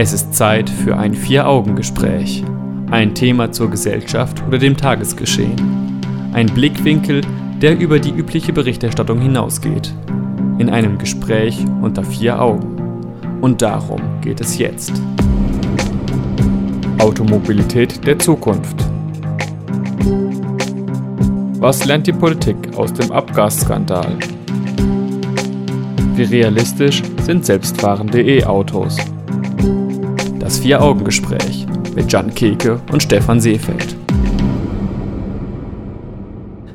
Es ist Zeit für ein Vier-Augen-Gespräch. Ein Thema zur Gesellschaft oder dem Tagesgeschehen. Ein Blickwinkel, der über die übliche Berichterstattung hinausgeht. In einem Gespräch unter vier Augen. Und darum geht es jetzt. Automobilität der Zukunft. Was lernt die Politik aus dem Abgasskandal? Wie realistisch sind selbstfahrende E-Autos? Das Vier-Augen-Gespräch mit Jan Keke und Stefan Seefeld.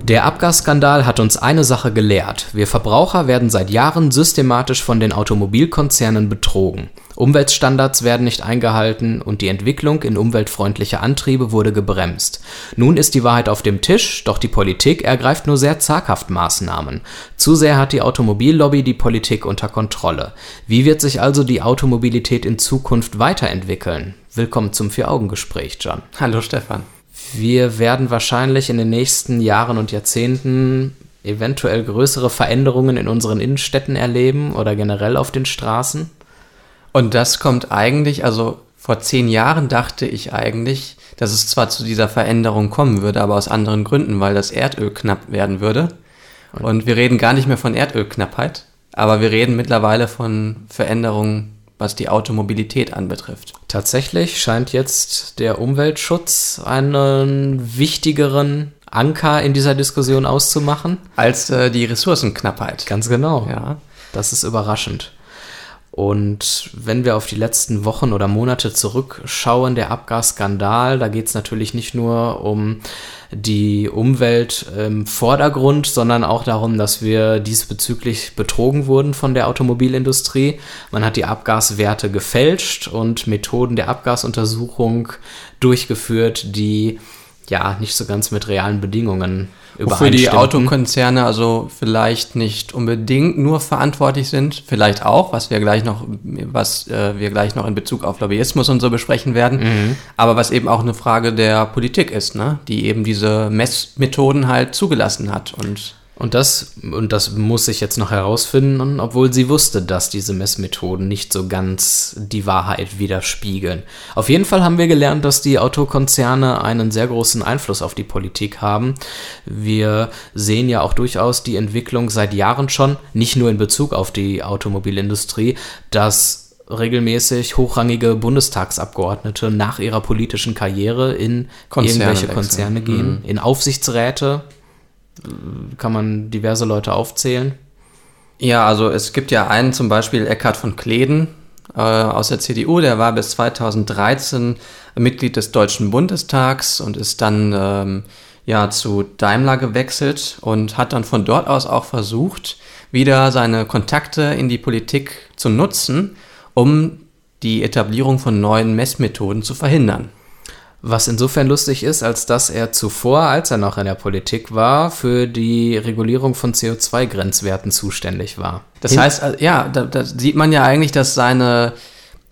Der Abgasskandal hat uns eine Sache gelehrt. Wir Verbraucher werden seit Jahren systematisch von den Automobilkonzernen betrogen. Umweltstandards werden nicht eingehalten und die Entwicklung in umweltfreundliche Antriebe wurde gebremst. Nun ist die Wahrheit auf dem Tisch, doch die Politik ergreift nur sehr zaghaft Maßnahmen. Zu sehr hat die Automobillobby die Politik unter Kontrolle. Wie wird sich also die Automobilität in Zukunft weiterentwickeln? Willkommen zum Vier-Augen-Gespräch, John. Hallo Stefan. Wir werden wahrscheinlich in den nächsten Jahren und Jahrzehnten eventuell größere Veränderungen in unseren Innenstädten erleben oder generell auf den Straßen. Und das kommt eigentlich, also vor zehn Jahren dachte ich eigentlich, dass es zwar zu dieser Veränderung kommen würde, aber aus anderen Gründen, weil das Erdöl knapp werden würde. Und wir reden gar nicht mehr von Erdölknappheit, aber wir reden mittlerweile von Veränderungen, was die Automobilität anbetrifft. Tatsächlich scheint jetzt der Umweltschutz einen wichtigeren Anker in dieser Diskussion auszumachen. Als äh, die Ressourcenknappheit. Ganz genau. Ja. Das ist überraschend. Und wenn wir auf die letzten Wochen oder Monate zurückschauen, der Abgasskandal, da geht es natürlich nicht nur um die Umwelt im Vordergrund, sondern auch darum, dass wir diesbezüglich betrogen wurden von der Automobilindustrie. Man hat die Abgaswerte gefälscht und Methoden der Abgasuntersuchung durchgeführt, die ja nicht so ganz mit realen Bedingungen Wofür die Autokonzerne also vielleicht nicht unbedingt nur verantwortlich sind, vielleicht auch, was wir gleich noch, was äh, wir gleich noch in Bezug auf Lobbyismus und so besprechen werden, mhm. aber was eben auch eine Frage der Politik ist, ne? die eben diese Messmethoden halt zugelassen hat und und das, und das muss ich jetzt noch herausfinden, obwohl sie wusste, dass diese Messmethoden nicht so ganz die Wahrheit widerspiegeln. Auf jeden Fall haben wir gelernt, dass die Autokonzerne einen sehr großen Einfluss auf die Politik haben. Wir sehen ja auch durchaus die Entwicklung seit Jahren schon, nicht nur in Bezug auf die Automobilindustrie, dass regelmäßig hochrangige Bundestagsabgeordnete nach ihrer politischen Karriere in Konzerne irgendwelche Konzerne wechseln. gehen, mhm. in Aufsichtsräte, kann man diverse Leute aufzählen? Ja, also es gibt ja einen zum Beispiel Eckhard von Kleden äh, aus der CDU, der war bis 2013 Mitglied des Deutschen Bundestags und ist dann ähm, ja zu Daimler gewechselt und hat dann von dort aus auch versucht, wieder seine Kontakte in die Politik zu nutzen, um die Etablierung von neuen Messmethoden zu verhindern. Was insofern lustig ist, als dass er zuvor, als er noch in der Politik war, für die Regulierung von CO2-Grenzwerten zuständig war. Das Hin heißt, äh, ja, da, da, sieht man ja eigentlich, dass seine,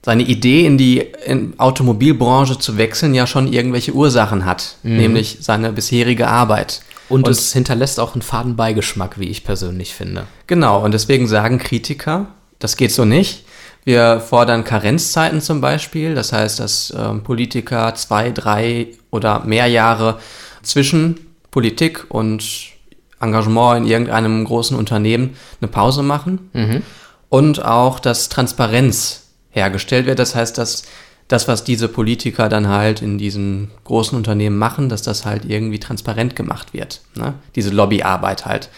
seine Idee, in die in Automobilbranche zu wechseln, ja schon irgendwelche Ursachen hat, mhm. nämlich seine bisherige Arbeit. Und, und es hinterlässt auch einen faden Beigeschmack, wie ich persönlich finde. Genau, und deswegen sagen Kritiker, das geht so nicht. Wir fordern Karenzzeiten zum Beispiel, das heißt, dass ähm, Politiker zwei, drei oder mehr Jahre zwischen Politik und Engagement in irgendeinem großen Unternehmen eine Pause machen. Mhm. Und auch, dass Transparenz hergestellt wird. Das heißt, dass das, was diese Politiker dann halt in diesen großen Unternehmen machen, dass das halt irgendwie transparent gemacht wird. Ne? Diese Lobbyarbeit halt.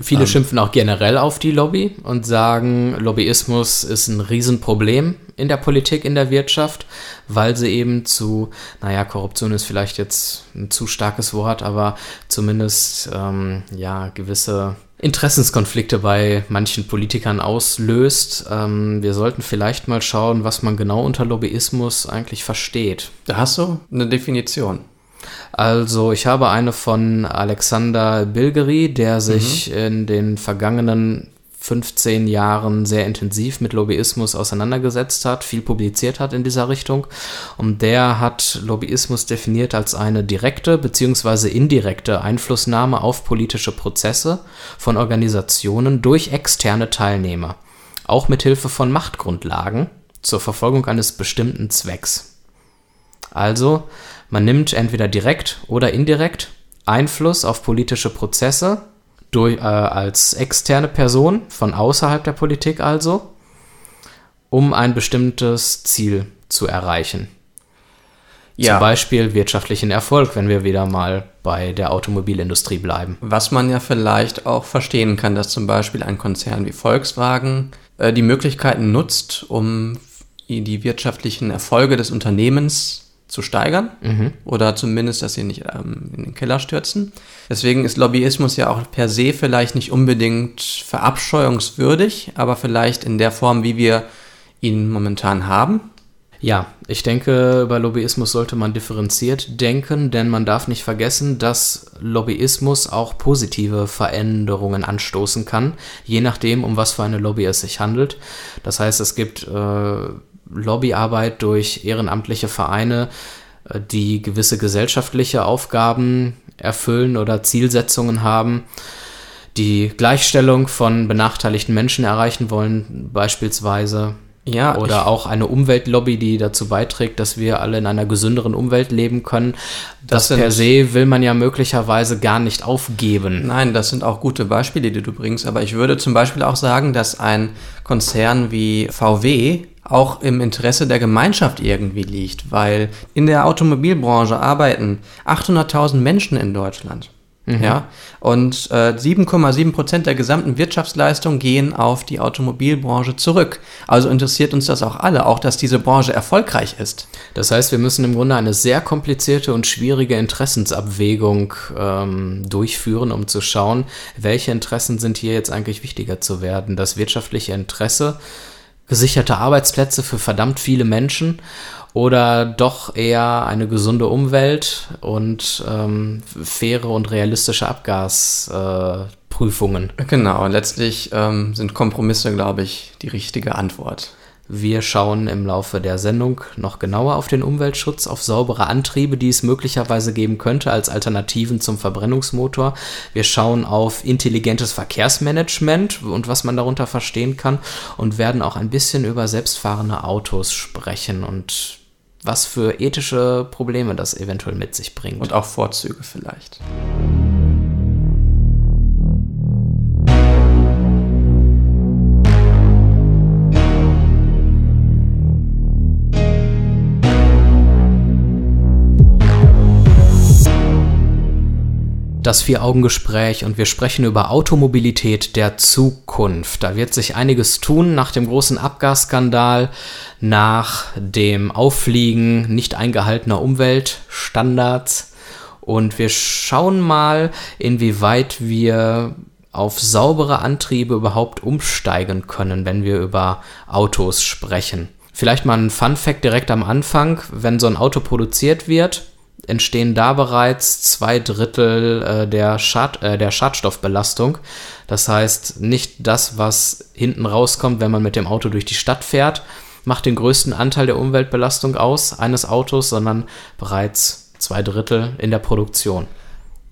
Viele ähm, schimpfen auch generell auf die Lobby und sagen, Lobbyismus ist ein Riesenproblem in der Politik, in der Wirtschaft, weil sie eben zu, naja, Korruption ist vielleicht jetzt ein zu starkes Wort, aber zumindest ähm, ja gewisse Interessenskonflikte bei manchen Politikern auslöst. Ähm, wir sollten vielleicht mal schauen, was man genau unter Lobbyismus eigentlich versteht. Da hast du eine Definition. Also ich habe eine von Alexander Bilgeri, der sich mhm. in den vergangenen 15 Jahren sehr intensiv mit Lobbyismus auseinandergesetzt hat, viel publiziert hat in dieser Richtung. Und der hat Lobbyismus definiert als eine direkte bzw. indirekte Einflussnahme auf politische Prozesse von Organisationen durch externe Teilnehmer. Auch mit Hilfe von Machtgrundlagen zur Verfolgung eines bestimmten Zwecks. Also, man nimmt entweder direkt oder indirekt Einfluss auf politische Prozesse durch, äh, als externe Person von außerhalb der Politik also, um ein bestimmtes Ziel zu erreichen. Ja. Zum Beispiel wirtschaftlichen Erfolg, wenn wir wieder mal bei der Automobilindustrie bleiben. Was man ja vielleicht auch verstehen kann, dass zum Beispiel ein Konzern wie Volkswagen äh, die Möglichkeiten nutzt, um die wirtschaftlichen Erfolge des Unternehmens zu steigern mhm. oder zumindest, dass sie nicht ähm, in den Keller stürzen. Deswegen ist Lobbyismus ja auch per se vielleicht nicht unbedingt verabscheuungswürdig, aber vielleicht in der Form, wie wir ihn momentan haben. Ja, ich denke, über Lobbyismus sollte man differenziert denken, denn man darf nicht vergessen, dass Lobbyismus auch positive Veränderungen anstoßen kann, je nachdem, um was für eine Lobby es sich handelt. Das heißt, es gibt äh, Lobbyarbeit durch ehrenamtliche Vereine, äh, die gewisse gesellschaftliche Aufgaben erfüllen oder Zielsetzungen haben, die Gleichstellung von benachteiligten Menschen erreichen wollen, beispielsweise. Ja, oder auch eine Umweltlobby, die dazu beiträgt, dass wir alle in einer gesünderen Umwelt leben können. Das, das per se will man ja möglicherweise gar nicht aufgeben. Nein, das sind auch gute Beispiele, die du bringst. Aber ich würde zum Beispiel auch sagen, dass ein Konzern wie VW auch im Interesse der Gemeinschaft irgendwie liegt, weil in der Automobilbranche arbeiten 800.000 Menschen in Deutschland. Mhm. Ja, und äh, 7,7 Prozent der gesamten Wirtschaftsleistung gehen auf die Automobilbranche zurück. Also interessiert uns das auch alle, auch dass diese Branche erfolgreich ist. Das heißt, wir müssen im Grunde eine sehr komplizierte und schwierige Interessensabwägung ähm, durchführen, um zu schauen, welche Interessen sind hier jetzt eigentlich wichtiger zu werden. Das wirtschaftliche Interesse gesicherte Arbeitsplätze für verdammt viele Menschen oder doch eher eine gesunde Umwelt und ähm, faire und realistische Abgasprüfungen. Äh, genau, letztlich ähm, sind Kompromisse, glaube ich, die richtige Antwort. Wir schauen im Laufe der Sendung noch genauer auf den Umweltschutz, auf saubere Antriebe, die es möglicherweise geben könnte als Alternativen zum Verbrennungsmotor. Wir schauen auf intelligentes Verkehrsmanagement und was man darunter verstehen kann und werden auch ein bisschen über selbstfahrende Autos sprechen und was für ethische Probleme das eventuell mit sich bringt. Und auch Vorzüge vielleicht. Das Vier-Augen-Gespräch und wir sprechen über Automobilität der Zukunft. Da wird sich einiges tun nach dem großen Abgasskandal, nach dem Auffliegen nicht eingehaltener Umweltstandards. Und wir schauen mal, inwieweit wir auf saubere Antriebe überhaupt umsteigen können, wenn wir über Autos sprechen. Vielleicht mal ein Fun Fact direkt am Anfang, wenn so ein Auto produziert wird, entstehen da bereits zwei Drittel äh, der, Schad, äh, der Schadstoffbelastung. Das heißt, nicht das, was hinten rauskommt, wenn man mit dem Auto durch die Stadt fährt, macht den größten Anteil der Umweltbelastung aus eines Autos, sondern bereits zwei Drittel in der Produktion.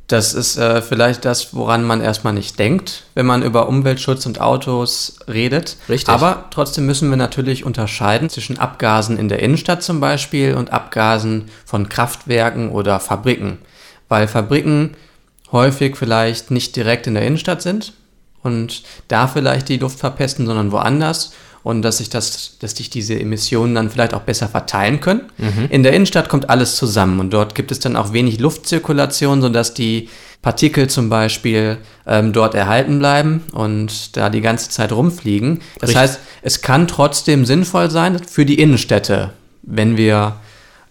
Das ist äh, vielleicht das, woran man erstmal nicht denkt, wenn man über Umweltschutz und Autos redet. Richtig. Aber trotzdem müssen wir natürlich unterscheiden zwischen Abgasen in der Innenstadt zum Beispiel und Abgasen von Kraftwerken oder Fabriken. Weil Fabriken häufig vielleicht nicht direkt in der Innenstadt sind und da vielleicht die Luft verpesten, sondern woanders und dass sich das, dass sich diese Emissionen dann vielleicht auch besser verteilen können. Mhm. In der Innenstadt kommt alles zusammen und dort gibt es dann auch wenig Luftzirkulation, sodass die Partikel zum Beispiel ähm, dort erhalten bleiben und da die ganze Zeit rumfliegen. Das Richtig. heißt, es kann trotzdem sinnvoll sein für die Innenstädte, wenn wir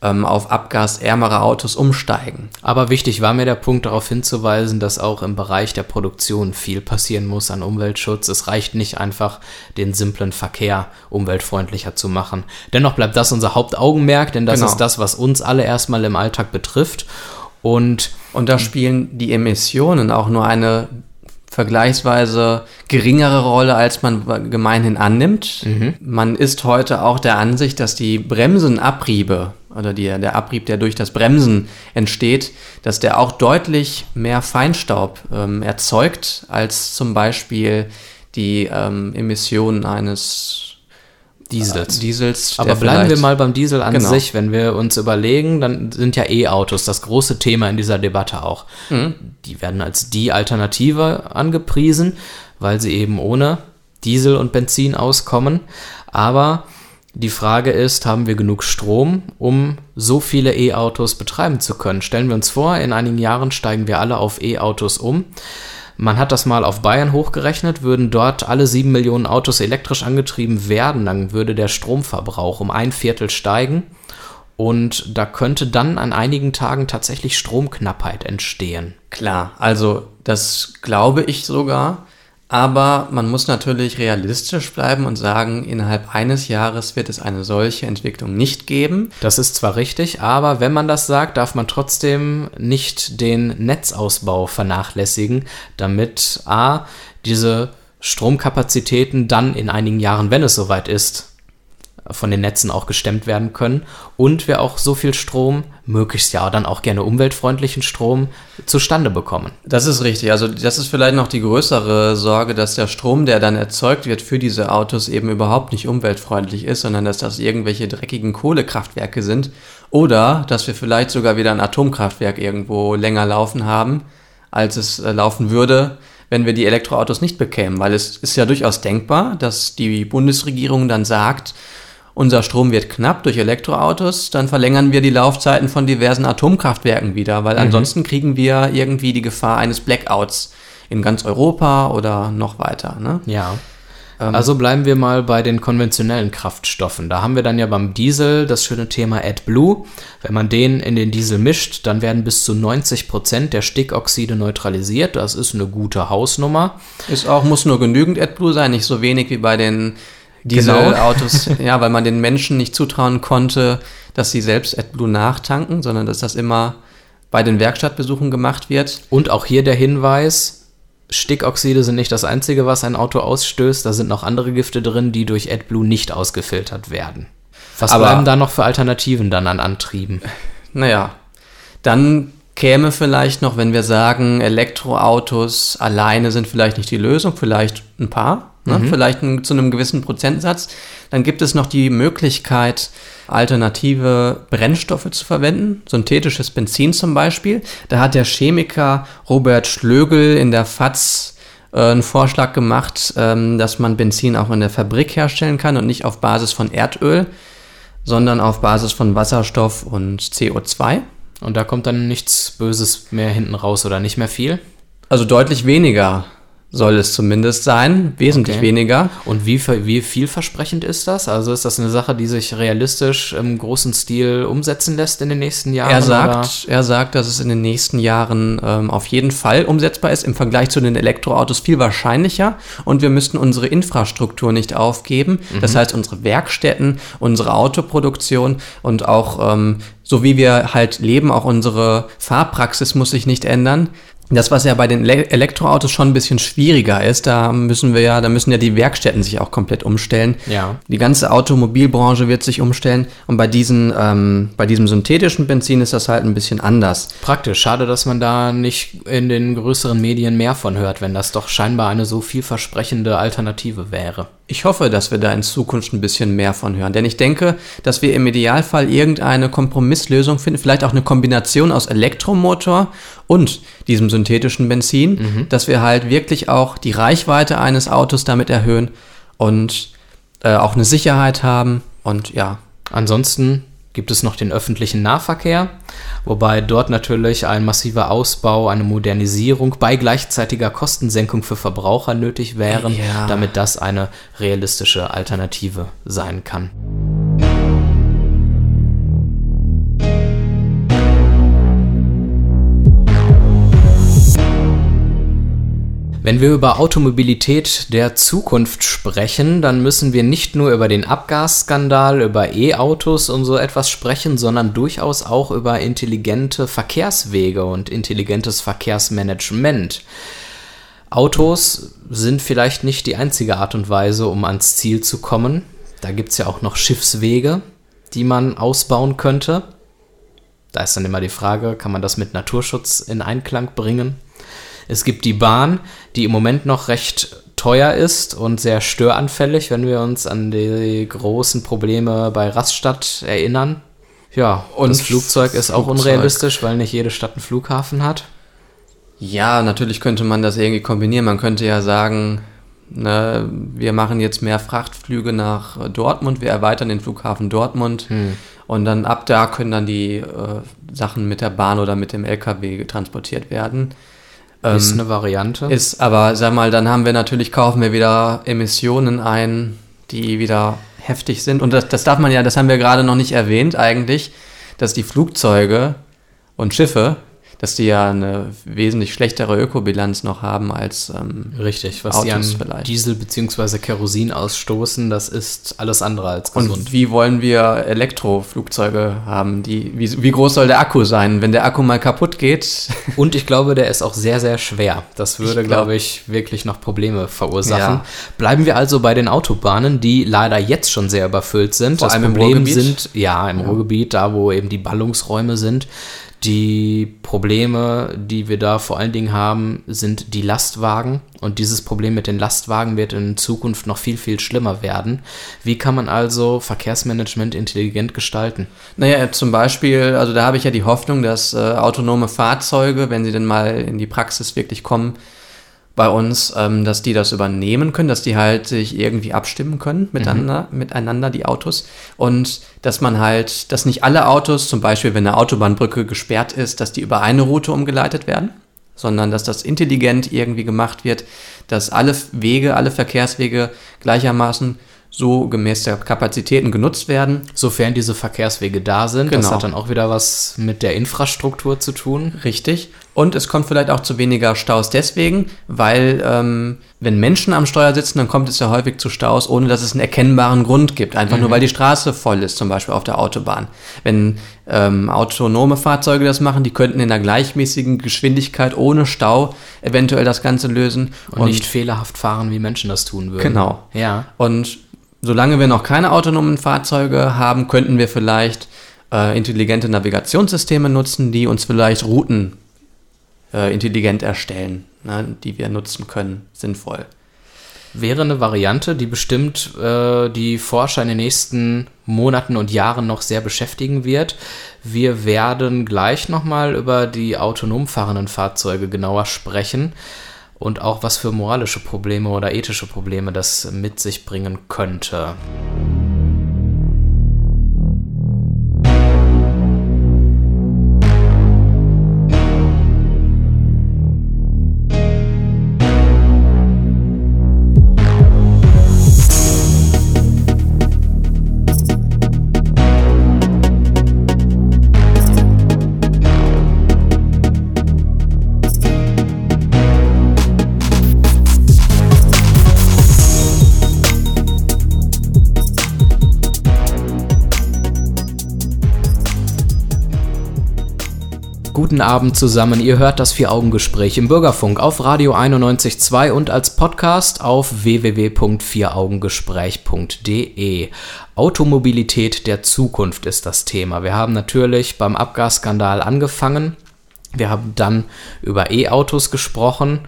ähm, auf abgasärmere Autos umsteigen. Aber wichtig war mir der Punkt darauf hinzuweisen, dass auch im Bereich der Produktion viel passieren muss an Umweltschutz. Es reicht nicht einfach, den simplen Verkehr umweltfreundlicher zu machen. Dennoch bleibt das unser Hauptaugenmerk, denn das genau. ist das, was uns alle erstmal im Alltag betrifft. Und, und da spielen die Emissionen auch nur eine vergleichsweise geringere Rolle, als man gemeinhin annimmt. Mhm. Man ist heute auch der Ansicht, dass die Bremsenabriebe oder die, der Abrieb, der durch das Bremsen entsteht, dass der auch deutlich mehr Feinstaub ähm, erzeugt als zum Beispiel die ähm, Emissionen eines Diesels. Diesels. Aber bleiben wir mal beim Diesel an Genau. sich. Wenn wir uns überlegen, dann sind ja E-Autos das große Thema in dieser Debatte auch. Die werden als die Alternative angepriesen, weil sie eben ohne Diesel und Benzin auskommen. Aber die Frage ist, haben wir genug Strom, um so viele E-Autos betreiben zu können? Stellen wir uns vor, in einigen Jahren steigen wir alle auf E-Autos um. Man hat das mal auf Bayern hochgerechnet, würden dort alle sieben Millionen Autos elektrisch angetrieben werden, dann würde der Stromverbrauch um ein Viertel steigen und da könnte dann an einigen Tagen tatsächlich Stromknappheit entstehen. Klar, also das glaube ich sogar. Aber man muss natürlich realistisch bleiben und sagen, innerhalb eines Jahres wird es eine solche Entwicklung nicht geben. Das ist zwar richtig, aber wenn man das sagt, darf man trotzdem nicht den Netzausbau vernachlässigen, damit a diese Stromkapazitäten dann in einigen Jahren, wenn es soweit ist, von den Netzen auch gestemmt werden können und wir auch so viel Strom, möglichst ja dann auch gerne umweltfreundlichen Strom, zustande bekommen. Das ist richtig. Also das ist vielleicht noch die größere Sorge, dass der Strom, der dann erzeugt wird für diese Autos, eben überhaupt nicht umweltfreundlich ist, sondern dass das irgendwelche dreckigen Kohlekraftwerke sind. Oder dass wir vielleicht sogar wieder ein Atomkraftwerk irgendwo länger laufen haben, als es äh, laufen würde, wenn wir die Elektroautos nicht bekämen. Weil es ist ja durchaus denkbar, dass die Bundesregierung dann sagt, unser Strom wird knapp durch Elektroautos, dann verlängern wir die Laufzeiten von diversen Atomkraftwerken wieder, weil ansonsten kriegen wir irgendwie die Gefahr eines Blackouts in ganz Europa oder noch weiter. Ne? Ja. Also bleiben wir mal bei den konventionellen Kraftstoffen. Da haben wir dann ja beim Diesel das schöne Thema AdBlue. Wenn man den in den Diesel mischt, dann werden bis zu 90 Prozent der Stickoxide neutralisiert. Das ist eine gute Hausnummer. Ist auch, muss nur genügend AdBlue sein, nicht so wenig wie bei den Genau. Dieselautos, ja, weil man den Menschen nicht zutrauen konnte, dass sie selbst AdBlue nachtanken, sondern dass das immer bei den Werkstattbesuchen gemacht wird. Und auch hier der Hinweis, Stickoxide sind nicht das Einzige, was ein Auto ausstößt. Da sind noch andere Gifte drin, die durch AdBlue nicht ausgefiltert werden. Was Aber- bleiben da noch für Alternativen dann an Antrieben? Naja, dann käme vielleicht noch, wenn wir sagen, Elektroautos alleine sind vielleicht nicht die Lösung, vielleicht ein paar, ne? vielleicht ein, zu einem gewissen Prozentsatz, dann gibt es noch die Möglichkeit, alternative Brennstoffe zu verwenden, synthetisches Benzin zum Beispiel. Da hat der Chemiker Robert Schlögel in der FAZ äh, einen Vorschlag gemacht, ähm, dass man Benzin auch in der Fabrik herstellen kann und nicht auf Basis von Erdöl, sondern auf Basis von Wasserstoff und CO2. Und da kommt dann nichts Böses mehr hinten raus oder nicht mehr viel? Also deutlich weniger soll es zumindest sein, wesentlich Okay. weniger. Und wie, wie vielversprechend ist das? Also ist das eine Sache, die sich realistisch im großen Stil umsetzen lässt in den nächsten Jahren? Er oder? sagt, er sagt, dass es in den nächsten Jahren ähm, auf jeden Fall umsetzbar ist, im Vergleich zu den Elektroautos viel wahrscheinlicher und wir müssten unsere Infrastruktur nicht aufgeben. Das heißt, unsere Werkstätten, unsere Autoproduktion und auch ähm, so wie wir halt leben, auch unsere Fahrpraxis muss sich nicht ändern. Das, was ja bei den Le Elektroautos schon ein bisschen schwieriger ist, da müssen wir ja, da müssen ja die Werkstätten sich auch komplett umstellen. Ja. Die ganze Automobilbranche wird sich umstellen und bei, diesen, ähm, bei diesem synthetischen Benzin ist das halt ein bisschen anders. Praktisch. Schade, dass man da nicht in den größeren Medien mehr von hört, wenn das doch scheinbar eine so vielversprechende Alternative wäre. Ich hoffe, dass wir da in Zukunft ein bisschen mehr von hören, denn ich denke, dass wir im Idealfall irgendeine Kompromisslösung finden, vielleicht auch eine Kombination aus Elektromotor und diesem synthetischen Benzin, dass wir halt wirklich auch die Reichweite eines Autos damit erhöhen und äh, auch eine Sicherheit haben und ja, Ansonsten gibt es noch den öffentlichen Nahverkehr, wobei dort natürlich ein massiver Ausbau, eine Modernisierung bei gleichzeitiger Kostensenkung für Verbraucher nötig wären, Ja. damit das eine realistische Alternative sein kann. Wenn wir über Automobilität der Zukunft sprechen, dann müssen wir nicht nur über den Abgasskandal, über E-Autos und so etwas sprechen, sondern durchaus auch über intelligente Verkehrswege und intelligentes Verkehrsmanagement. Autos sind vielleicht nicht die einzige Art und Weise, um ans Ziel zu kommen. Da gibt es ja auch noch Schiffswege, die man ausbauen könnte. Da ist dann immer die Frage, kann man das mit Naturschutz in Einklang bringen? Es gibt die Bahn, die im Moment noch recht teuer ist und sehr störanfällig, wenn wir uns an die großen Probleme bei Rastatt erinnern. Ja, und das Flugzeug ist auch Flugzeug. unrealistisch, weil nicht jede Stadt einen Flughafen hat. Ja, natürlich könnte man das irgendwie kombinieren. Man könnte ja sagen, ne, wir machen jetzt mehr Frachtflüge nach Dortmund, wir erweitern den Flughafen Dortmund hm. und dann ab da können dann die äh, Sachen mit der Bahn oder mit dem LKW transportiert werden. Ähm, ist eine Variante. Ist, aber sag mal, dann haben wir natürlich, kaufen wir wieder Emissionen ein, die wieder heftig sind. Und das, das darf man ja, das haben wir gerade noch nicht erwähnt eigentlich, dass die Flugzeuge und Schiffe dass die ja eine wesentlich schlechtere Ökobilanz noch haben als ähm, Richtig, was Autos die an vielleicht. Diesel bzw. Kerosin ausstoßen, das ist alles andere als gesund. Und wie wollen wir Elektroflugzeuge haben? Die, wie, wie groß soll der Akku sein, wenn der Akku mal kaputt geht? Und ich glaube, der ist auch sehr, sehr schwer. Das würde, glaube ich, wirklich noch Probleme verursachen. Ja. Bleiben wir also bei den Autobahnen, die leider jetzt schon sehr überfüllt sind. Vor das allem Problem im Ruhrgebiet? sind, ja, im ja. Ruhrgebiet, da wo eben die Ballungsräume sind. Die Probleme, die wir da vor allen Dingen haben, sind die Lastwagen. Und dieses Problem mit den Lastwagen wird in Zukunft noch viel, viel schlimmer werden. Wie kann man also Verkehrsmanagement intelligent gestalten? Naja, zum Beispiel, also da habe ich ja die Hoffnung, dass äh, autonome Fahrzeuge, wenn sie denn mal in die Praxis wirklich kommen, bei uns, ähm, dass die das übernehmen können, dass die halt sich irgendwie abstimmen können miteinander, mhm. miteinander, die Autos. Und dass man halt, dass nicht alle Autos, zum Beispiel wenn eine Autobahnbrücke gesperrt ist, dass die über eine Route umgeleitet werden, sondern dass das intelligent irgendwie gemacht wird, dass alle Wege, alle Verkehrswege gleichermaßen so gemäß der Kapazitäten genutzt werden. Sofern diese Verkehrswege da sind. Genau. Das hat dann auch wieder was mit der Infrastruktur zu tun. Richtig. Und es kommt vielleicht auch zu weniger Staus deswegen, weil ähm, wenn Menschen am Steuer sitzen, dann kommt es ja häufig zu Staus, ohne dass es einen erkennbaren Grund gibt. Einfach mhm. nur, weil die Straße voll ist, zum Beispiel auf der Autobahn. Wenn ähm, autonome Fahrzeuge das machen, die könnten in einer gleichmäßigen Geschwindigkeit ohne Stau eventuell das Ganze lösen. Und, und nicht fehlerhaft fahren, wie Menschen das tun würden. Genau. Ja. Und solange wir noch keine autonomen Fahrzeuge haben, könnten wir vielleicht äh, intelligente Navigationssysteme nutzen, die uns vielleicht Routen äh, intelligent erstellen, ne, die wir nutzen können, sinnvoll. Wäre eine Variante, die bestimmt äh, die Forscher in den nächsten Monaten und Jahren noch sehr beschäftigen wird. Wir werden gleich nochmal über die autonom fahrenden Fahrzeuge genauer sprechen und auch was für moralische Probleme oder ethische Probleme das mit sich bringen könnte. Guten Abend zusammen. Ihr hört das Vier-Augen-Gespräch im Bürgerfunk auf Radio 91.2 und als Podcast auf www.vieraugengespräch.de. Automobilität der Zukunft ist das Thema. Wir haben natürlich beim Abgasskandal angefangen. Wir haben dann über E-Autos gesprochen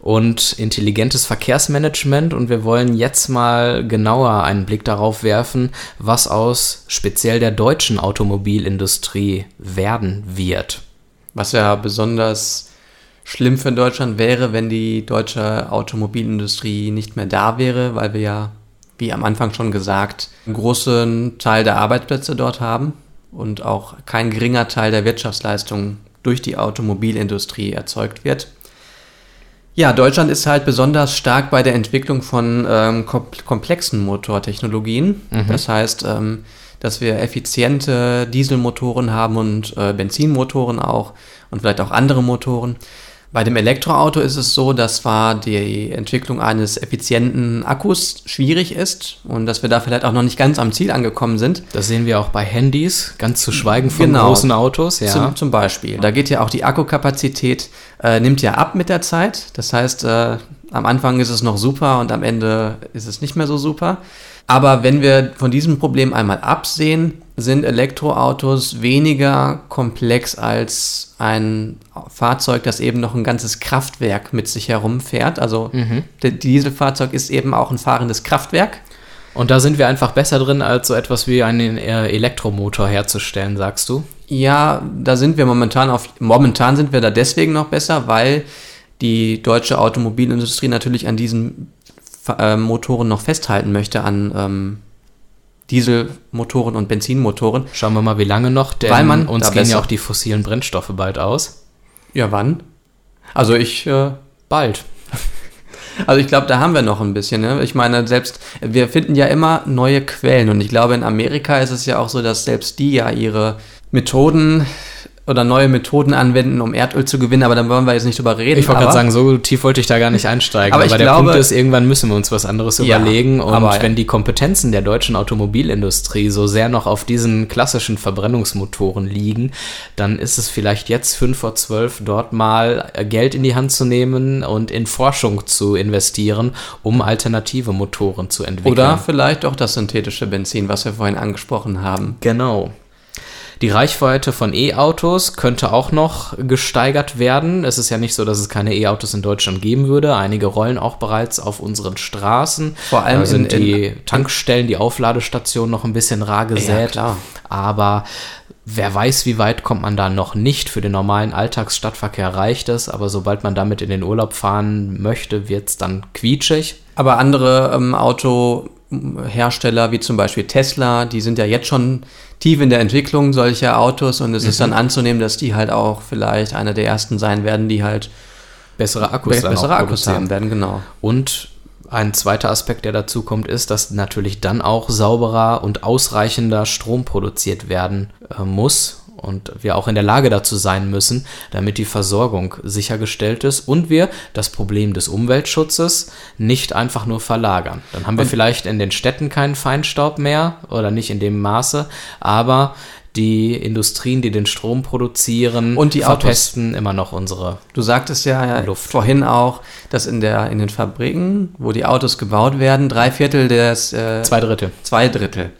und intelligentes Verkehrsmanagement und wir wollen jetzt mal genauer einen Blick darauf werfen, was aus speziell der deutschen Automobilindustrie werden wird. Was ja besonders schlimm für Deutschland wäre, wenn die deutsche Automobilindustrie nicht mehr da wäre, weil wir ja, wie am Anfang schon gesagt, einen großen Teil der Arbeitsplätze dort haben und auch kein geringer Teil der Wirtschaftsleistung durch die Automobilindustrie erzeugt wird. Ja, Deutschland ist halt besonders stark bei der Entwicklung von ähm, komplexen Motortechnologien. Mhm. Das heißt, ähm, dass wir effiziente Dieselmotoren haben und äh, Benzinmotoren auch und vielleicht auch andere Motoren. Bei dem Elektroauto ist es so, dass zwar die Entwicklung eines effizienten Akkus schwierig ist und dass wir da vielleicht auch noch nicht ganz am Ziel angekommen sind. Das sehen wir auch bei Handys, ganz zu schweigen von genau, großen Autos. Ja. Zum, zum, Beispiel. Da geht ja auch die Akkukapazität, äh, nimmt ja ab mit der Zeit. Das heißt, äh, am Anfang ist es noch super und am Ende ist es nicht mehr so super. Aber wenn wir von diesem Problem einmal absehen, sind Elektroautos weniger komplex als ein Fahrzeug, das eben noch ein ganzes Kraftwerk mit sich herumfährt. Also mhm. Dieselfahrzeug ist eben auch ein fahrendes Kraftwerk. Und da sind wir einfach besser drin, als so etwas wie einen äh, Elektromotor herzustellen, sagst du? Ja, da sind wir momentan auf, momentan sind wir da deswegen noch besser, weil die deutsche Automobilindustrie natürlich an diesen äh, Motoren noch festhalten möchte, an ähm, Dieselmotoren und Benzinmotoren. Schauen wir mal, wie lange noch, denn Weil man uns gehen ja auch die fossilen Brennstoffe bald aus. Ja, wann? Also ich äh, bald. Also ich glaube, da haben wir noch ein bisschen. Ne? Ich meine, selbst wir finden ja immer neue Quellen und ich glaube, in Amerika ist es ja auch so, dass selbst die ja ihre Methoden oder neue Methoden anwenden, um Erdöl zu gewinnen, aber dann wollen wir jetzt nicht drüber reden. Ich wollte gerade sagen, so tief wollte ich da gar nicht einsteigen. aber, aber der glaube, Punkt ist, irgendwann müssen wir uns was anderes ja, überlegen. Und aber, wenn die Kompetenzen der deutschen Automobilindustrie so sehr noch auf diesen klassischen Verbrennungsmotoren liegen, dann ist es vielleicht jetzt fünf vor zwölf dort mal Geld in die Hand zu nehmen und in Forschung zu investieren, um alternative Motoren zu entwickeln. Oder vielleicht auch das synthetische Benzin, was wir vorhin angesprochen haben. Genau. Die Reichweite von E-Autos könnte auch noch gesteigert werden. Es ist ja nicht so, dass es keine E-Autos in Deutschland geben würde. Einige rollen auch bereits auf unseren Straßen. Vor allem da sind in, die in, Tankstellen, die Aufladestationen noch ein bisschen rar gesät. Ja, aber Wer weiß, wie weit kommt man da noch nicht. Für den normalen Alltagsstadtverkehr reicht es, aber sobald man damit in den Urlaub fahren möchte, wird es dann quietschig. Aber andere ähm, Autohersteller, wie zum Beispiel Tesla, die sind ja jetzt schon tief in der Entwicklung solcher Autos und es mhm. ist dann anzunehmen, dass die halt auch vielleicht einer der ersten sein werden, die halt bessere Akkus, be bessere Akkus haben werden, genau. Und ein zweiter Aspekt, der dazu kommt, ist, dass natürlich dann auch sauberer und ausreichender Strom produziert werden äh, muss und wir auch in der Lage dazu sein müssen, damit die Versorgung sichergestellt ist und wir das Problem des Umweltschutzes nicht einfach nur verlagern. Dann haben wir und vielleicht in den Städten keinen Feinstaub mehr oder nicht in dem Maße, aber die Industrien, die den Strom produzieren und die verpesten Autos. immer noch unsere Du sagtest ja Luft. vorhin auch, dass in, der, in den Fabriken, wo die Autos gebaut werden, drei Viertel des... Äh, zwei Drittel. Zwei Drittel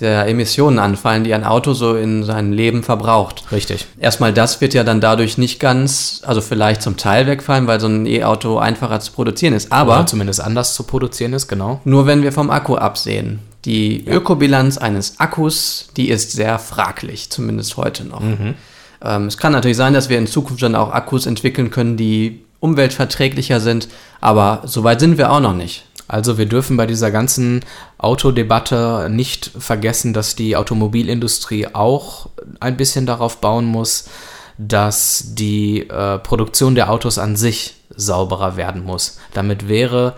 der Emissionen anfallen, die ein Auto so in seinem Leben verbraucht. Richtig. Erstmal das wird ja dann dadurch nicht ganz, also vielleicht zum Teil wegfallen, weil so ein E-Auto einfacher zu produzieren ist. Aber Oder zumindest anders zu produzieren ist, genau. Nur wenn wir vom Akku absehen. Die ja. Ökobilanz eines Akkus, die ist sehr fraglich, zumindest heute noch. Mhm. Ähm, es kann natürlich sein, dass wir in Zukunft dann auch Akkus entwickeln können, die umweltverträglicher sind, aber so weit sind wir auch noch nicht. Also wir dürfen bei dieser ganzen Autodebatte nicht vergessen, dass die Automobilindustrie auch ein bisschen darauf bauen muss, dass die äh, Produktion der Autos an sich sauberer werden muss. Damit wäre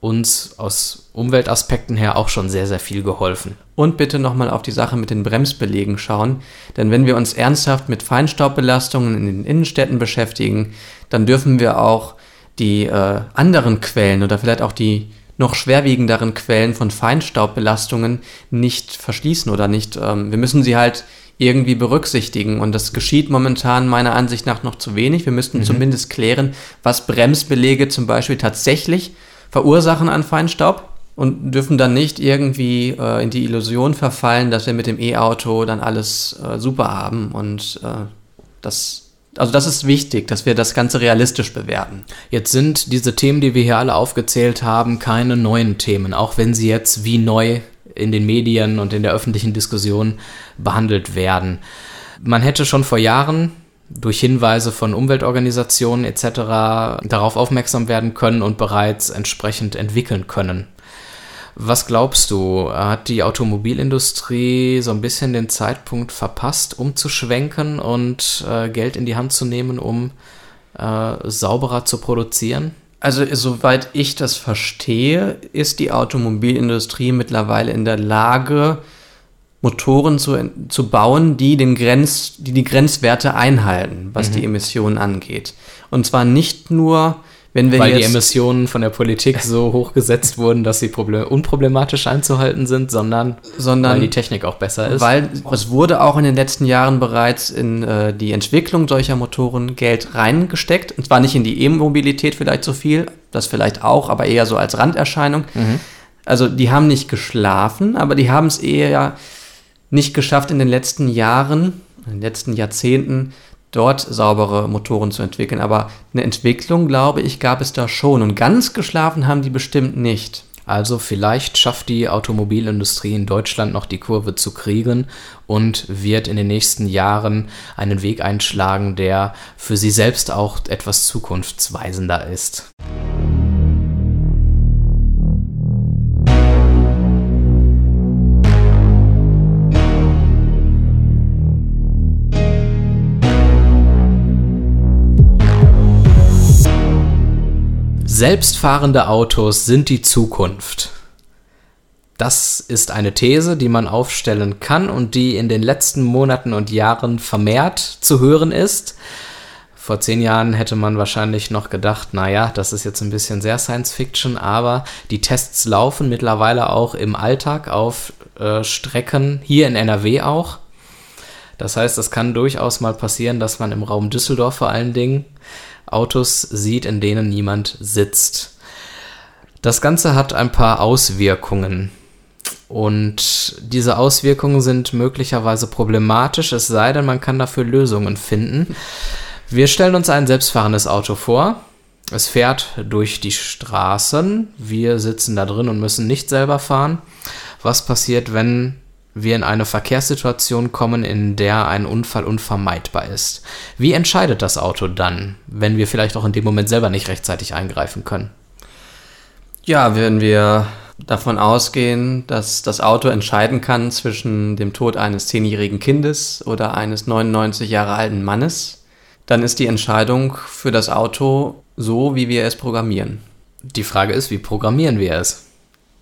uns aus Umweltaspekten her auch schon sehr, sehr viel geholfen. Und bitte nochmal auf die Sache mit den Bremsbelegen schauen, denn wenn wir uns ernsthaft mit Feinstaubbelastungen in den Innenstädten beschäftigen, dann dürfen wir auch die äh, anderen Quellen oder vielleicht auch die noch schwerwiegenderen Quellen von Feinstaubbelastungen nicht verschließen oder nicht. Ähm, wir müssen sie halt irgendwie berücksichtigen. Und das geschieht momentan meiner Ansicht nach noch zu wenig. Wir müssten mhm. zumindest klären, was Bremsbelege zum Beispiel tatsächlich verursachen an Feinstaub und dürfen dann nicht irgendwie äh, in die Illusion verfallen, dass wir mit dem E-Auto dann alles äh, super haben und äh, das also das ist wichtig, dass wir das Ganze realistisch bewerten. Jetzt sind diese Themen, die wir hier alle aufgezählt haben, keine neuen Themen, auch wenn sie jetzt wie neu in den Medien und in der öffentlichen Diskussion behandelt werden. Man hätte schon vor Jahren durch Hinweise von Umweltorganisationen etc. darauf aufmerksam werden können und bereits entsprechend entwickeln können. Was glaubst du, hat die Automobilindustrie so ein bisschen den Zeitpunkt verpasst, umzuschwenken und äh, Geld in die Hand zu nehmen, um äh, sauberer zu produzieren? Also soweit ich das verstehe, ist die Automobilindustrie mittlerweile in der Lage, Motoren zu, zu bauen, die, den Grenz, die die Grenzwerte einhalten, was mhm. die Emissionen angeht. Und zwar nicht nur wenn wir Weil die Emissionen von der Politik so hochgesetzt wurden, dass sie unproblematisch einzuhalten sind, sondern, sondern weil die Technik auch besser ist. Weil es wurde auch in den letzten Jahren bereits in äh, die Entwicklung solcher Motoren Geld reingesteckt. Und zwar nicht in die E-Mobilität vielleicht so viel, das vielleicht auch, aber eher so als Randerscheinung. Mhm. Also die haben nicht geschlafen, aber die haben es eher nicht geschafft in den letzten Jahren, in den letzten Jahrzehnten dort saubere Motoren zu entwickeln. Aber eine Entwicklung, glaube ich, gab es da schon. Und ganz geschlafen haben die bestimmt nicht. Also vielleicht schafft die Automobilindustrie in Deutschland noch die Kurve zu kriegen und wird in den nächsten Jahren einen Weg einschlagen, der für sie selbst auch etwas zukunftsweisender ist. Selbstfahrende Autos sind die Zukunft. Das ist eine These, die man aufstellen kann und die in den letzten Monaten und Jahren vermehrt zu hören ist. Vor zehn Jahren hätte man wahrscheinlich noch gedacht, naja, das ist jetzt ein bisschen sehr Science Fiction, aber die Tests laufen mittlerweile auch im Alltag auf äh, Strecken, hier in NRW auch. Das heißt, es kann durchaus mal passieren, dass man im Raum Düsseldorf vor allen Dingen Autos sieht, in denen niemand sitzt. Das Ganze hat ein paar Auswirkungen. Und diese Auswirkungen sind möglicherweise problematisch, es sei denn, man kann dafür Lösungen finden. Wir stellen uns ein selbstfahrendes Auto vor. Es fährt durch die Straßen. Wir sitzen da drin und müssen nicht selber fahren. Was passiert, wenn wir in eine Verkehrssituation kommen, in der ein Unfall unvermeidbar ist. Wie entscheidet das Auto dann, wenn wir vielleicht auch in dem Moment selber nicht rechtzeitig eingreifen können? Ja, wenn wir davon ausgehen, dass das Auto entscheiden kann zwischen dem Tod eines zehnjährigen Kindes oder eines 99 Jahre alten Mannes, dann ist die Entscheidung für das Auto so, wie wir es programmieren. Die Frage ist, wie programmieren wir es?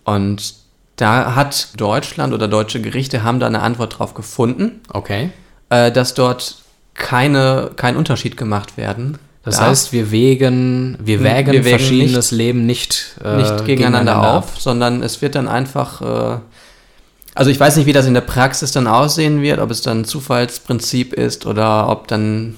Und da hat Deutschland oder deutsche Gerichte haben da eine Antwort drauf gefunden. Okay. Äh, dass dort keine, kein Unterschied gemacht werden. Das darf. heißt, wir wägen, wir hm, wägen, wir wägen verschiedenes nicht, Leben nicht, äh, nicht gegeneinander, gegeneinander, auf, sondern es wird dann einfach, äh, also ich weiß nicht, wie das in der Praxis dann aussehen wird, ob es dann Zufallsprinzip ist oder ob dann,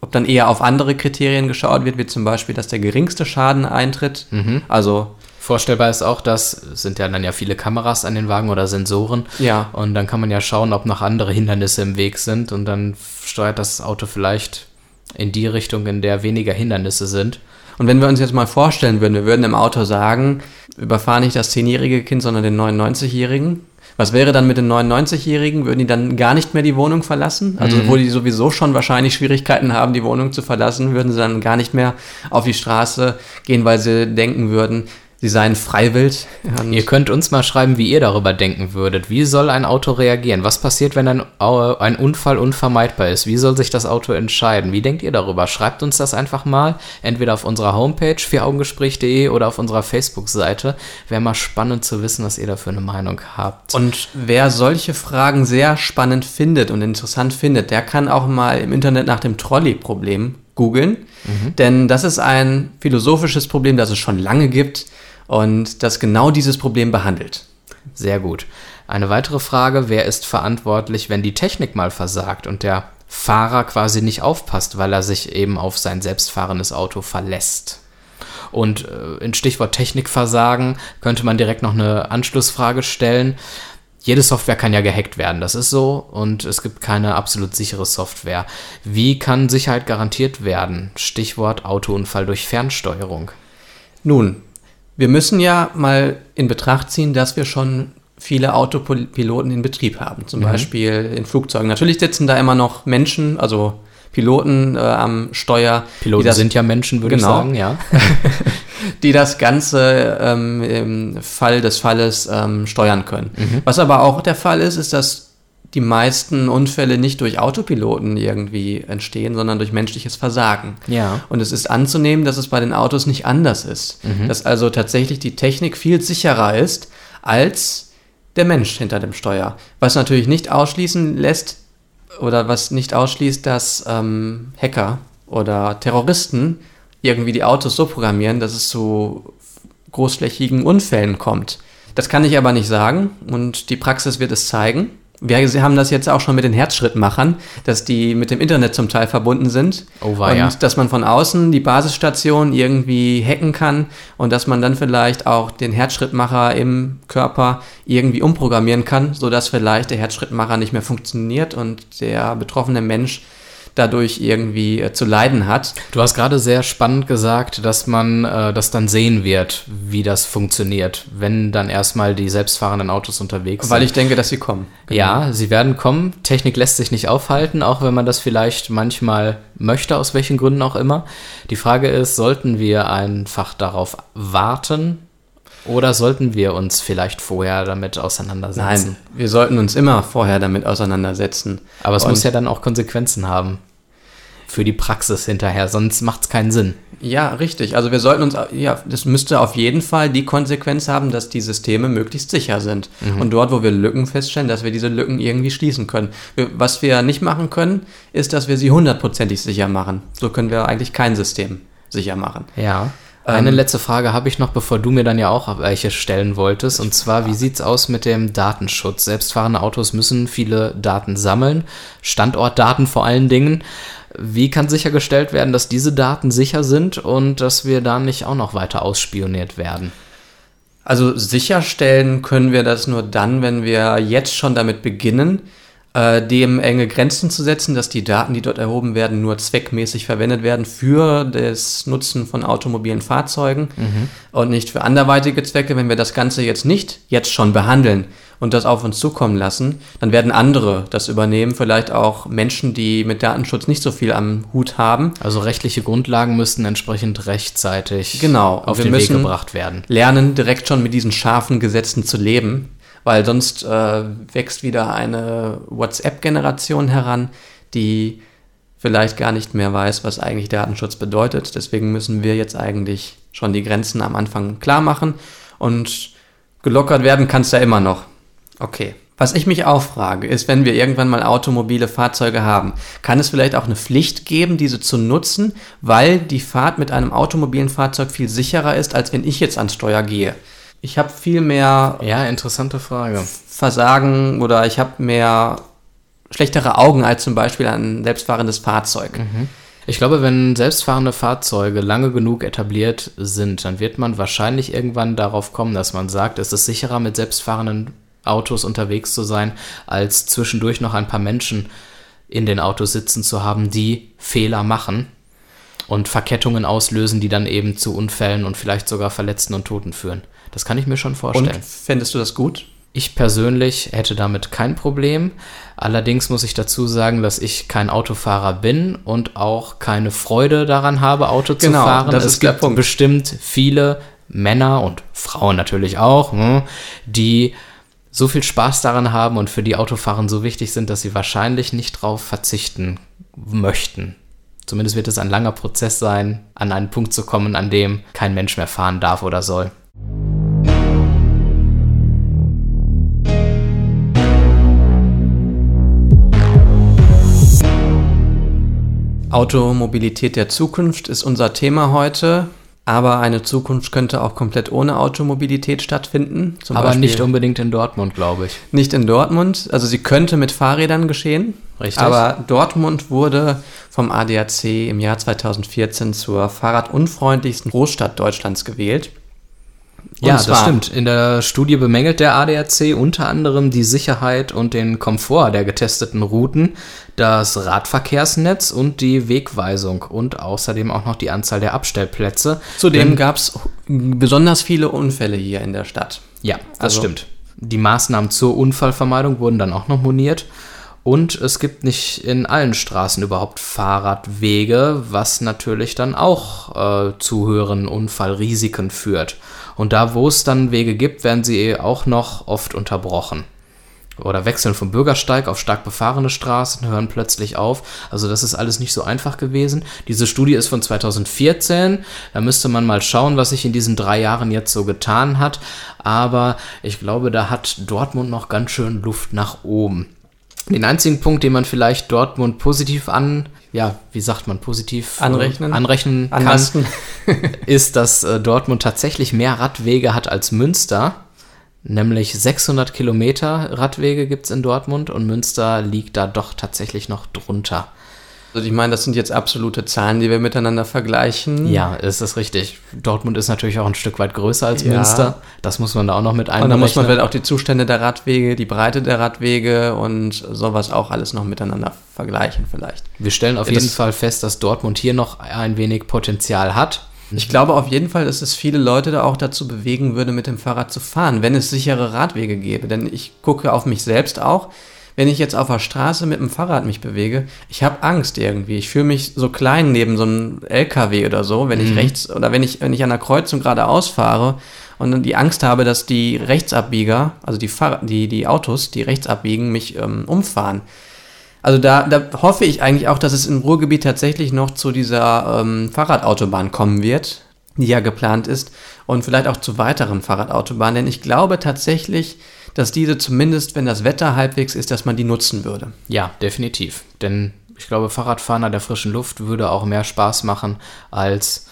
ob dann eher auf andere Kriterien geschaut wird, wie zum Beispiel, dass der geringste Schaden eintritt. Mhm. Also Vorstellbar ist auch, dass sind ja dann ja viele Kameras an den Wagen oder Sensoren. Ja. Und dann kann man ja schauen, ob noch andere Hindernisse im Weg sind und dann steuert das Auto vielleicht in die Richtung, in der weniger Hindernisse sind. Und wenn wir uns jetzt mal vorstellen würden, wir würden im Auto sagen, überfahren nicht das 10-jährige Kind, sondern den 99-jährigen. Was wäre dann mit den 99-Jährigen? Würden die dann gar nicht mehr die Wohnung verlassen? Also, mhm. wo die sowieso schon wahrscheinlich Schwierigkeiten haben, die Wohnung zu verlassen, würden sie dann gar nicht mehr auf die Straße gehen, weil sie denken würden, sie seien freiwillig. Ihr könnt uns mal schreiben, wie ihr darüber denken würdet. Wie soll ein Auto reagieren? Was passiert, wenn ein, ein Unfall unvermeidbar ist? Wie soll sich das Auto entscheiden? Wie denkt ihr darüber? Schreibt uns das einfach mal, entweder auf unserer Homepage vieraugengespräch.de oder auf unserer Facebook-Seite. Wäre mal spannend zu wissen, was ihr da für eine Meinung habt. Und wer solche Fragen sehr spannend findet und interessant findet, der kann auch mal im Internet nach dem Trolley-Problem googeln. Mhm. Denn das ist ein philosophisches Problem, das es schon lange gibt und das genau dieses Problem behandelt. Sehr gut. Eine weitere Frage, wer ist verantwortlich, wenn die Technik mal versagt und der Fahrer quasi nicht aufpasst, weil er sich eben auf sein selbstfahrendes Auto verlässt? Und äh, in Stichwort Technikversagen könnte man direkt noch eine Anschlussfrage stellen. Jede Software kann ja gehackt werden, das ist so, und es gibt keine absolut sichere Software. Wie kann Sicherheit garantiert werden? Stichwort Autounfall durch Fernsteuerung. Nun, wir müssen ja mal in Betracht ziehen, dass wir schon viele Autopiloten in Betrieb haben, zum mhm. Beispiel in Flugzeugen. Natürlich sitzen da immer noch Menschen, also Piloten äh, am Steuer. Piloten das, sind ja Menschen, würde genau, ich sagen, ja. die das Ganze ähm, im Fall des Falles ähm, steuern können. Mhm. Was aber auch der Fall ist, ist, dass die meisten Unfälle nicht durch Autopiloten irgendwie entstehen, sondern durch menschliches Versagen. Ja. Und es ist anzunehmen, dass es bei den Autos nicht anders ist. Mhm. Dass also tatsächlich die Technik viel sicherer ist als der Mensch hinter dem Steuer. Was natürlich nicht ausschließen lässt oder was nicht ausschließt, dass ähm, Hacker oder Terroristen irgendwie die Autos so programmieren, dass es zu großflächigen Unfällen kommt. Das kann ich aber nicht sagen und die Praxis wird es zeigen. Wir haben das jetzt auch schon mit den Herzschrittmachern, dass die mit dem Internet zum Teil verbunden sind. Oh, war und ja. dass man von außen die Basisstation irgendwie hacken kann und dass man dann vielleicht auch den Herzschrittmacher im Körper irgendwie umprogrammieren kann, sodass vielleicht der Herzschrittmacher nicht mehr funktioniert und der betroffene Mensch dadurch irgendwie äh, zu leiden hat. Du hast gerade sehr spannend gesagt, dass man äh, das dann sehen wird, wie das funktioniert, wenn dann erstmal die selbstfahrenden Autos unterwegs Weil sind. ich denke, dass sie kommen. Ja, sie werden kommen. Technik lässt sich nicht aufhalten, auch wenn man das vielleicht manchmal möchte, aus welchen Gründen auch immer. Die Frage ist, sollten wir einfach darauf warten oder sollten wir uns vielleicht vorher damit auseinandersetzen? Nein, wir sollten uns immer vorher damit auseinandersetzen. Aber es Und- muss ja dann auch Konsequenzen haben für die Praxis hinterher, sonst macht es keinen Sinn. Ja, richtig. Also wir sollten uns, ja, das müsste auf jeden Fall die Konsequenz haben, dass die Systeme möglichst sicher sind. Und dort, wo wir Lücken feststellen, dass wir diese Lücken irgendwie schließen können. Was wir nicht machen können, ist, dass wir sie hundertprozentig sicher machen. So können wir eigentlich kein System sicher machen. Ja. Eine letzte Frage habe ich noch, bevor du mir dann ja auch welche stellen wolltest. Und zwar, wie sieht's aus mit dem Datenschutz? Selbstfahrende Autos müssen viele Daten sammeln, Standortdaten vor allen Dingen. Wie kann sichergestellt werden, dass diese Daten sicher sind und dass wir da nicht auch noch weiter ausspioniert werden? Also sicherstellen können wir das nur dann, wenn wir jetzt schon damit beginnen, äh, dem enge Grenzen zu setzen, dass die Daten, die dort erhoben werden, nur zweckmäßig verwendet werden für das Nutzen von automobilen Fahrzeugen und nicht für anderweitige Zwecke. Wenn wir das Ganze jetzt nicht jetzt schon behandeln und das auf uns zukommen lassen, dann werden andere das übernehmen, vielleicht auch Menschen, die mit Datenschutz nicht so viel am Hut haben. Also rechtliche Grundlagen müssten entsprechend rechtzeitig Genau. auf den Weg müssen- gebracht werden. lernen, direkt schon mit diesen scharfen Gesetzen zu leben, weil sonst äh, wächst wieder eine WhatsApp-Generation heran, die vielleicht gar nicht mehr weiß, was eigentlich Datenschutz bedeutet. Deswegen müssen wir jetzt eigentlich schon die Grenzen am Anfang klar machen und gelockert werden kann es ja immer noch. Okay. Was ich mich auch frage, ist, wenn wir irgendwann mal automobile Fahrzeuge haben, kann es vielleicht auch eine Pflicht geben, diese zu nutzen, weil die Fahrt mit einem automobilen Fahrzeug viel sicherer ist, als wenn ich jetzt ans Steuer gehe. Ich habe viel mehr Ja, interessante Frage. Versagen oder ich habe mehr schlechtere Augen als zum Beispiel ein selbstfahrendes Fahrzeug. Ich glaube, wenn selbstfahrende Fahrzeuge lange genug etabliert sind, dann wird man wahrscheinlich irgendwann darauf kommen, dass man sagt, es ist sicherer mit selbstfahrenden Autos unterwegs zu sein, als zwischendurch noch ein paar Menschen in den Autos sitzen zu haben, die Fehler machen und Verkettungen auslösen, die dann eben zu Unfällen und vielleicht sogar Verletzten und Toten führen. Das kann ich mir schon Und vorstellen. fändest du das gut? Ich persönlich hätte damit kein Problem. Allerdings muss ich dazu sagen, dass ich kein Autofahrer bin und auch keine Freude daran habe, Auto zu Genau, fahren. das es ist der gibt Punkt. bestimmt viele Männer und Frauen natürlich auch, hm, die so viel Spaß daran haben und für die Autofahren so wichtig sind, dass sie wahrscheinlich nicht drauf verzichten möchten. Zumindest wird es ein langer Prozess sein, an einen Punkt zu kommen, an dem kein Mensch mehr fahren darf oder soll. Automobilität der Zukunft ist unser Thema heute, aber eine Zukunft könnte auch komplett ohne Automobilität stattfinden. Aber Beispiel nicht unbedingt in Dortmund, glaube ich. nicht in Dortmund. Also sie könnte mit Fahrrädern geschehen. Richtig. Aber Dortmund wurde vom ADAC im Jahr 2014 zur fahrradunfreundlichsten Großstadt Deutschlands gewählt. Und Ja, das stimmt. In der Studie bemängelt der ADAC unter anderem die Sicherheit und den Komfort der getesteten Routen, das Radverkehrsnetz und die Wegweisung und außerdem auch noch die Anzahl der Abstellplätze. Zudem gab es besonders viele Unfälle hier in der Stadt. Ja, das Also- stimmt. Die Maßnahmen zur Unfallvermeidung wurden dann auch noch moniert. Und es gibt nicht in allen Straßen überhaupt Fahrradwege, was natürlich dann auch äh, zu höheren Unfallrisiken führt. Und da, wo es dann Wege gibt, werden sie auch noch oft unterbrochen. Oder wechseln vom Bürgersteig auf stark befahrene Straßen, hören plötzlich auf. Also das ist alles nicht so einfach gewesen. Diese Studie ist von 2014. Da müsste man mal schauen, was sich in diesen drei Jahren jetzt so getan hat. Aber ich glaube, da hat Dortmund noch ganz schön Luft nach oben. Den einzigen Punkt, den man vielleicht Dortmund positiv an, ja, wie sagt man, positiv äh, Anrechnen? anrechnen kann, ist, dass äh, Dortmund tatsächlich mehr Radwege hat als Münster. Nämlich 600 Kilometer Radwege gibt es in Dortmund und Münster liegt da doch tatsächlich noch drunter. Also ich meine, das sind jetzt absolute Zahlen, die wir miteinander vergleichen. Ja, ist das richtig. Dortmund ist natürlich auch ein Stück weit größer als ja. Münster. Das muss man da auch noch mit einberechnen. Und da muss man vielleicht auch die Zustände der Radwege, die Breite der Radwege und sowas auch alles noch miteinander vergleichen vielleicht. Wir stellen auf das jeden Fall fest, dass Dortmund hier noch ein wenig Potenzial hat. Ich glaube auf jeden Fall, dass es viele Leute da auch dazu bewegen würde, mit dem Fahrrad zu fahren, wenn es sichere Radwege gäbe. Denn ich gucke auf mich selbst auch wenn ich jetzt auf der Straße mit dem Fahrrad mich bewege, ich habe Angst irgendwie. Ich fühle mich so klein neben so einem LKW oder so, wenn mhm. ich rechts oder wenn ich, wenn ich an der Kreuzung geradeaus fahre und dann die Angst habe, dass die Rechtsabbieger, also die, Fahr die, die Autos, die rechts abbiegen, mich ähm, umfahren. Also da, da hoffe ich eigentlich auch, dass es im Ruhrgebiet tatsächlich noch zu dieser ähm, Fahrradautobahn kommen wird, die ja geplant ist, und vielleicht auch zu weiteren Fahrradautobahnen, denn ich glaube tatsächlich, dass diese zumindest, wenn das Wetter halbwegs ist, dass man die nutzen würde. Ja, definitiv. Denn ich glaube, Fahrradfahren an der frischen Luft würde auch mehr Spaß machen, als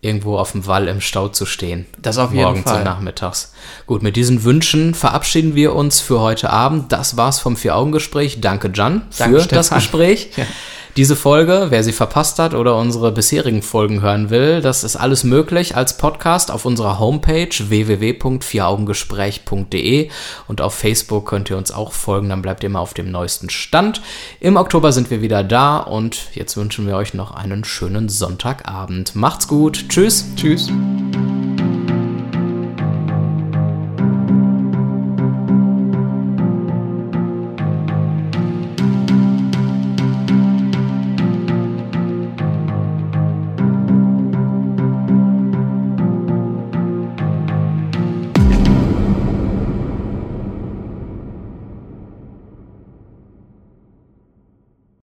irgendwo auf dem Wall im Stau zu stehen. Das auf jeden morgens Fall. und nachmittags. Gut, mit diesen Wünschen verabschieden wir uns für heute Abend. Das war's vom Vier-Augen-Gespräch. Danke, Jan, für Danke, das Gespräch. Ja. Diese Folge, wer sie verpasst hat oder unsere bisherigen Folgen hören will, das ist alles möglich als Podcast auf unserer Homepage www.vieraugengespräch.de und auf Facebook könnt ihr uns auch folgen, dann bleibt ihr immer auf dem neuesten Stand. Im Oktober sind wir wieder da und jetzt wünschen wir euch noch einen schönen Sonntagabend. Macht's gut. Tschüss. Tschüss.